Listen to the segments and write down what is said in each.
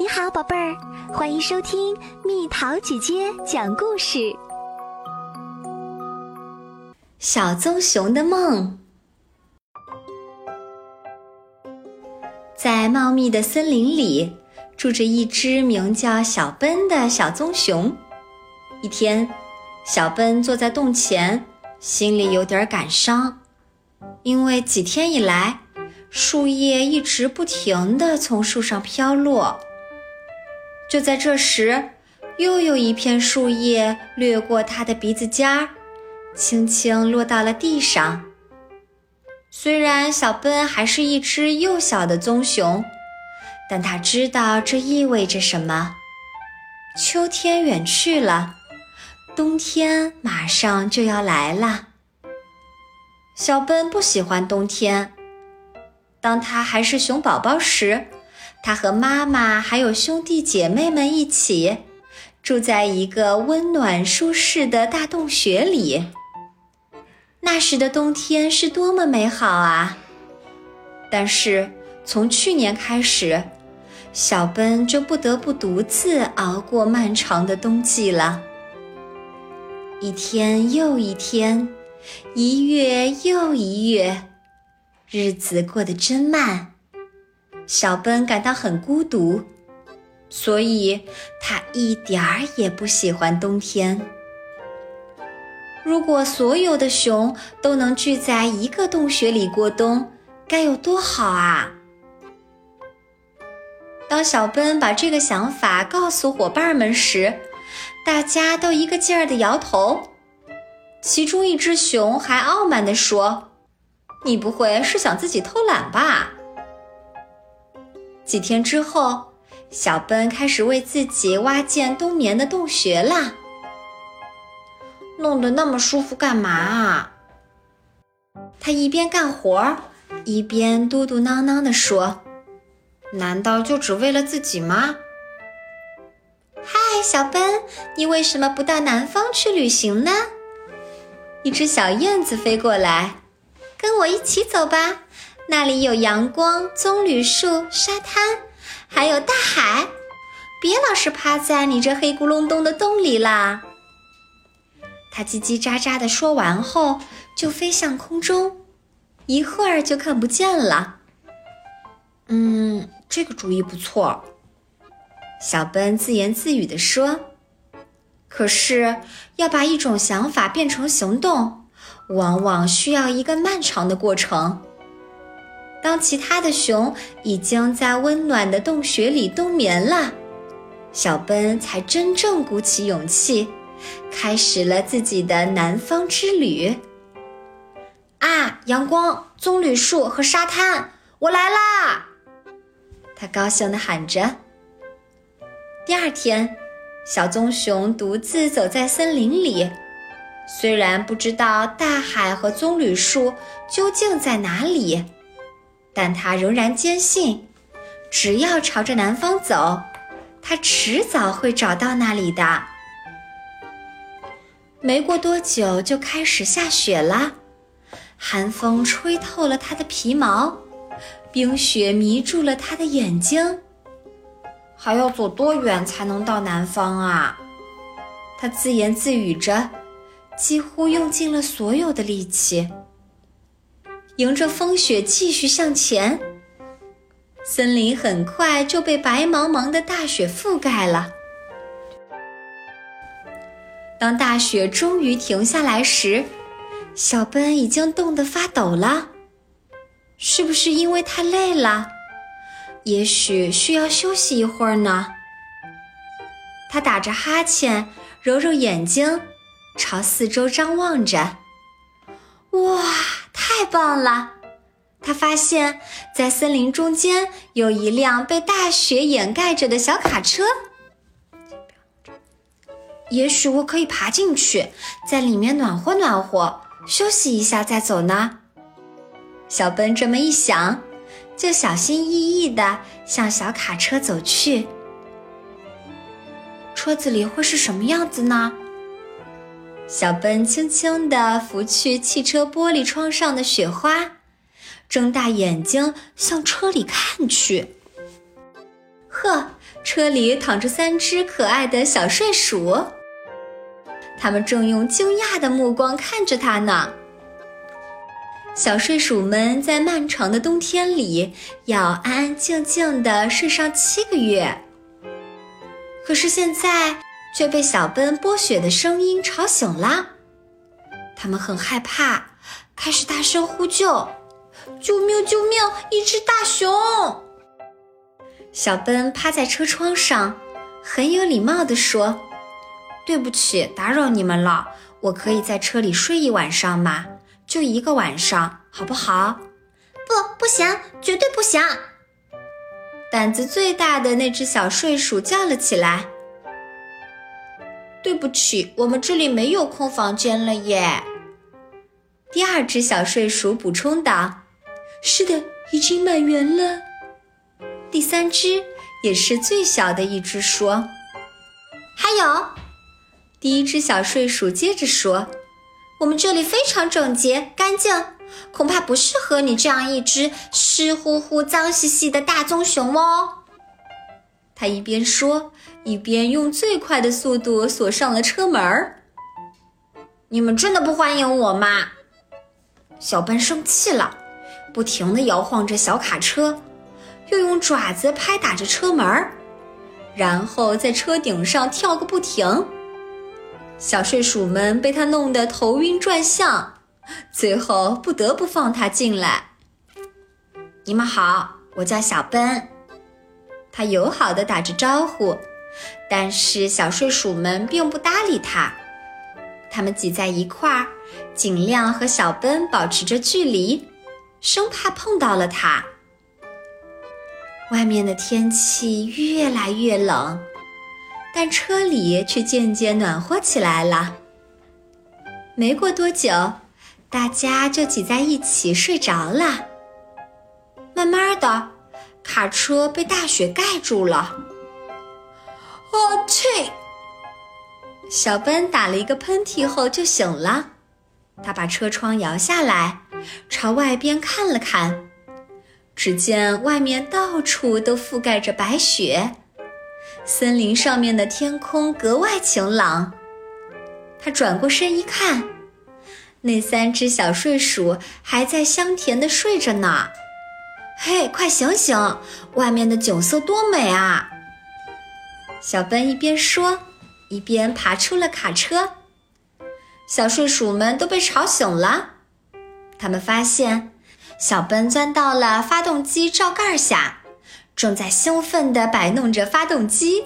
你好，宝贝儿，欢迎收听蜜桃姐姐讲故事。小棕熊的梦，在茂密的森林里，住着一只名叫小奔的小棕熊。一天，小奔坐在洞前，心里有点感伤，因为几天以来，树叶一直不停地从树上飘落。就在这时，又有一片树叶掠过他的鼻子尖儿，轻轻落到了地上。虽然小笨还是一只幼小的棕熊，但他知道这意味着什么。秋天远去了，冬天马上就要来了。小笨不喜欢冬天。当他还是熊宝宝时，他和妈妈还有兄弟姐妹们一起住在一个温暖舒适的大洞穴里。那时的冬天是多么美好啊！但是从去年开始，小奔就不得不独自熬过漫长的冬季了。一天又一天，一月又一月，日子过得真慢。小奔感到很孤独，所以他一点儿也不喜欢冬天。如果所有的熊都能聚在一个洞穴里过冬，该有多好啊！当小奔把这个想法告诉伙伴们时，大家都一个劲儿地摇头。其中一只熊还傲慢地说：“你不会是想自己偷懒吧？”几天之后，小奔开始为自己挖建冬眠的洞穴啦。弄得那么舒服干嘛啊？他一边干活，一边嘟嘟囔囔地说：“难道就只为了自己吗？”嗨，小奔，你为什么不到南方去旅行呢？一只小燕子飞过来，跟我一起走吧。那里有阳光、棕榈树、沙滩，还有大海。别老是趴在你这黑咕隆咚的洞里啦！它叽叽喳喳的说完后，就飞向空中，一会儿就看不见了。嗯，这个主意不错，小奔自言自语地说。可是，要把一种想法变成行动，往往需要一个漫长的过程。当其他的熊已经在温暖的洞穴里冬眠了，小奔才真正鼓起勇气，开始了自己的南方之旅。啊，阳光、棕榈树和沙滩，我来啦！他高兴地喊着。第二天，小棕熊独自走在森林里，虽然不知道大海和棕榈树究竟在哪里。但他仍然坚信，只要朝着南方走，他迟早会找到那里的。没过多久，就开始下雪了，寒风吹透了他的皮毛，冰雪迷住了他的眼睛。还要走多远才能到南方啊？他自言自语着，几乎用尽了所有的力气。迎着风雪继续向前，森林很快就被白茫茫的大雪覆盖了。当大雪终于停下来时，小奔已经冻得发抖了。是不是因为太累了？也许需要休息一会儿呢。他打着哈欠，揉揉眼睛，朝四周张望着。哇！太棒了！他发现，在森林中间有一辆被大雪掩盖着的小卡车。也许我可以爬进去，在里面暖和暖和，休息一下再走呢。小奔这么一想，就小心翼翼地向小卡车走去。车子里会是什么样子呢？小奔轻轻地拂去汽车玻璃窗上的雪花，睁大眼睛向车里看去。呵，车里躺着三只可爱的小睡鼠，它们正用惊讶的目光看着它呢。小睡鼠们在漫长的冬天里要安安静静的睡上七个月，可是现在却被小奔剥雪的声音吵醒了。他们很害怕，开始大声呼救：“救命！救命！一只大熊！”小奔趴在车窗上，很有礼貌地说：“对不起，打扰你们了。我可以在车里睡一晚上吗？就一个晚上，好不好？”“不，不行，绝对不行！”胆子最大的那只小睡鼠叫了起来。“对不起，我们这里没有空房间了耶。”第二只小睡鼠补充道。“是的，已经满员了。”第三只也是最小的一只说：“还有。”第一只小睡鼠接着说：“我们这里非常整洁干净，恐怕不适合你这样一只湿乎乎、脏兮兮的大棕熊哦。”他一边说，一边用最快的速度锁上了车门儿。“你们真的不欢迎我吗？”小奔生气了，不停地摇晃着小卡车。又用爪子拍打着车门，然后在车顶上跳个不停。小睡鼠们被他弄得头晕转向，最后不得不放他进来。你们好，我叫小奔。他友好的打着招呼，但是小睡鼠们并不搭理他。他们挤在一块儿，尽量和小奔保持着距离，生怕碰到了他。外面的天气越来越冷，但车里却渐渐暖和起来了。没过多久，大家就挤在一起睡着了。慢慢的，卡车被大雪盖住了。啊去！小奔打了一个喷嚏后就醒了，他把车窗摇下来，朝外边看了看。只见外面到处都覆盖着白雪，森林上面的天空格外晴朗。他转过身一看，那三只小睡鼠还在香甜的睡着呢。嘿，快醒醒！外面的景色多美啊！小奔一边说，一边爬出了卡车。小睡鼠们都被吵醒了，他们发现。小奔钻到了发动机罩盖下，正在兴奋地摆弄着发动机。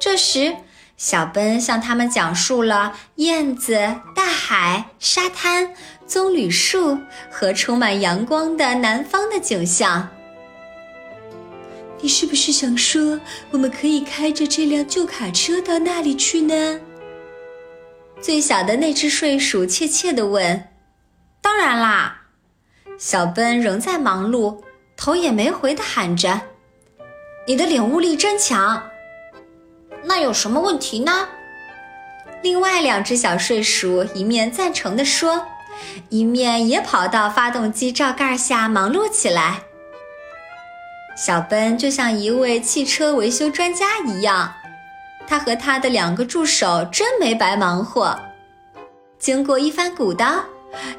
这时，小奔向他们讲述了燕子、大海、沙滩、棕榈树和充满阳光的南方的景象。你是不是想说，我们可以开着这辆旧卡车到那里去呢？最小的那只睡鼠怯怯地问：“当然啦。”小奔仍在忙碌，头也没回地喊着：“你的领悟力真强。”那有什么问题呢？另外两只小睡鼠一面赞成地说，一面也跑到发动机罩盖下忙碌起来。小奔就像一位汽车维修专家一样，他和他的两个助手真没白忙活。经过一番鼓捣。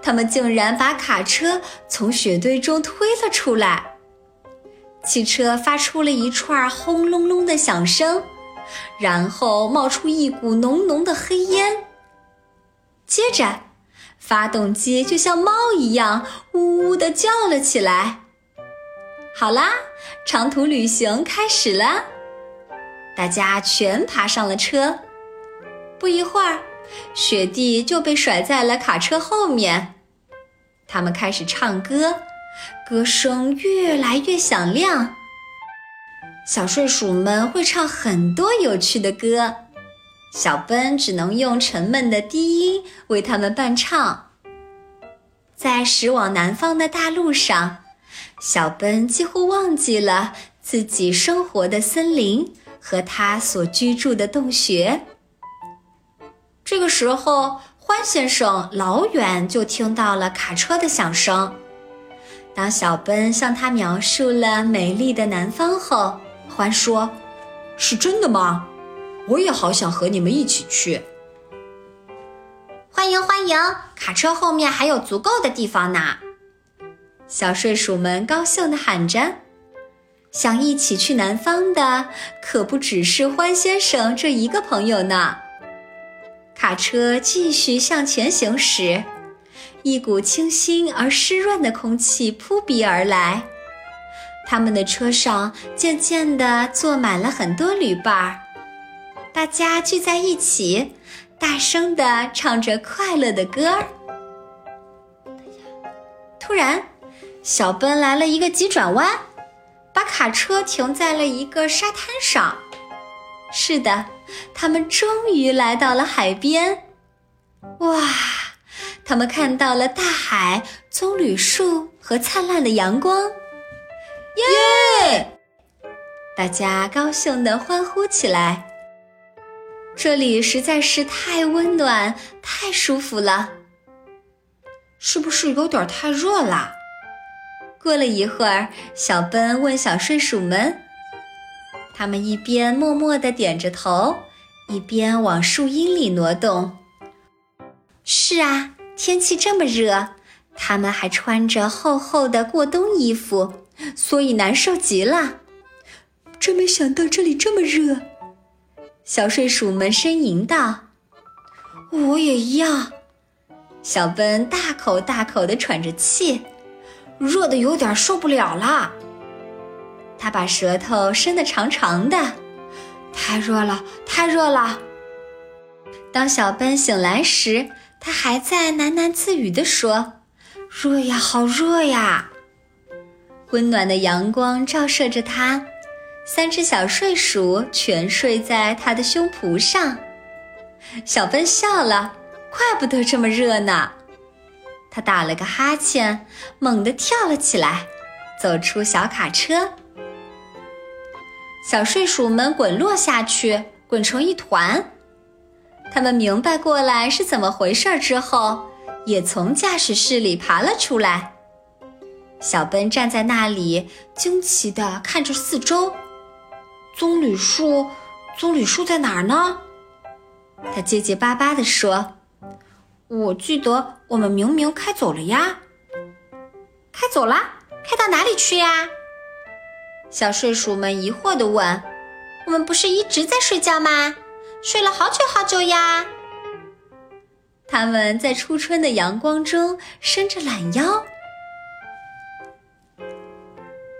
他们竟然把卡车从雪堆中推了出来，汽车发出了一串轰隆隆的响声，然后冒出一股浓浓的黑烟。接着，发动机就像猫一样呜呜地叫了起来。好啦，长途旅行开始了，大家全爬上了车。不一会儿。雪地就被甩在了卡车后面，他们开始唱歌，歌声越来越响亮。小睡鼠们会唱很多有趣的歌，小奔只能用沉闷的低音为他们伴唱。在驶往南方的大路上，小奔几乎忘记了自己生活的森林和他所居住的洞穴。这个时候，欢先生老远就听到了卡车的响声。当小奔向他描述了美丽的南方后，欢说：“是真的吗？我也好想和你们一起去。欢迎欢迎，卡车后面还有足够的地方呢。小睡鼠们高兴地喊着：“想一起去南方的可不只是欢先生这一个朋友呢。”卡车继续向前行驶，一股清新而湿润的空气扑鼻而来。他们的车上渐渐地坐满了很多旅伴儿，大家聚在一起，大声地唱着快乐的歌儿。突然，小奔来了一个急转弯，把卡车停在了一个沙滩上。是的，他们终于来到了海边。哇！他们看到了大海、棕榈树和灿烂的阳光。耶！大家高兴地欢呼起来。这里实在是太温暖、太舒服了。是不是有点太热了？过了一会儿，小奔问小睡鼠们。他们一边默默地点着头，一边往树荫里挪动。是啊，天气这么热，他们还穿着厚厚的过冬衣服。所以难受极了，真没想到这里这么热。小睡鼠们呻吟道：“我也一样。”小奔大口大口地喘着气，热的有点受不了了。他把舌头伸得长长的，太热了，太热了。当小奔醒来时，他还在喃喃自语地说：“热呀，好热呀。”温暖的阳光照射着他，三只小睡鼠全睡在他的胸脯上。小奔笑了，怪不得这么热呢。他打了个哈欠，猛地跳了起来，走出小卡车。小睡鼠们滚落下去，滚成一团。他们明白过来是怎么回事之后，也从驾驶室里爬了出来。小奔站在那里，惊奇地看着四周。棕榈树，棕榈树在哪儿呢？他结结巴巴地说：“我记得我们明明开走了呀。”开走了？开到哪里去呀？小睡鼠们疑惑地问：“我们不是一直在睡觉吗？睡了好久好久呀！”他们在初春的阳光中伸着懒腰。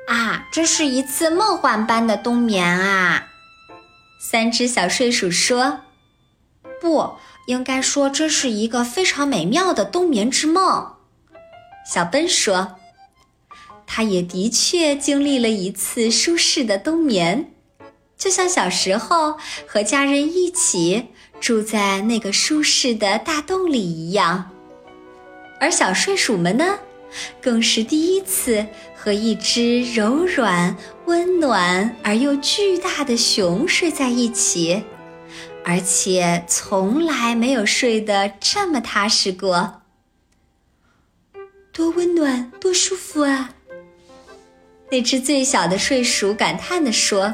啊，这是一次梦幻般的冬眠啊！三只小睡鼠说：“不应该说这是一个非常美妙的冬眠之梦。”小奔说：“他也的确经历了一次舒适的冬眠，就像小时候和家人一起住在那个舒适的大洞里一样。”而小睡鼠们呢？更是第一次和一只柔软、温暖而又巨大的熊睡在一起，而且从来没有睡得这么踏实过。多温暖，多舒服啊！那只最小的睡鼠感叹地说：“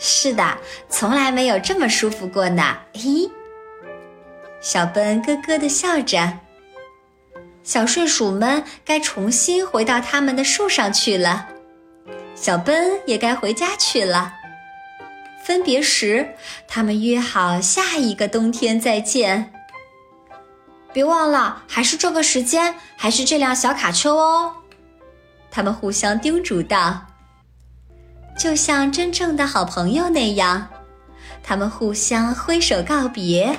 是的，从来没有这么舒服过呢。”嘿，小奔咯咯地笑着。小睡鼠们该重新回到他们的树上去了，小奔也该回家去了。分别时，他们约好下一个冬天再见。别忘了，还是这个时间，还是这辆小卡车哦。他们互相叮嘱道，就像真正的好朋友那样，他们互相挥手告别。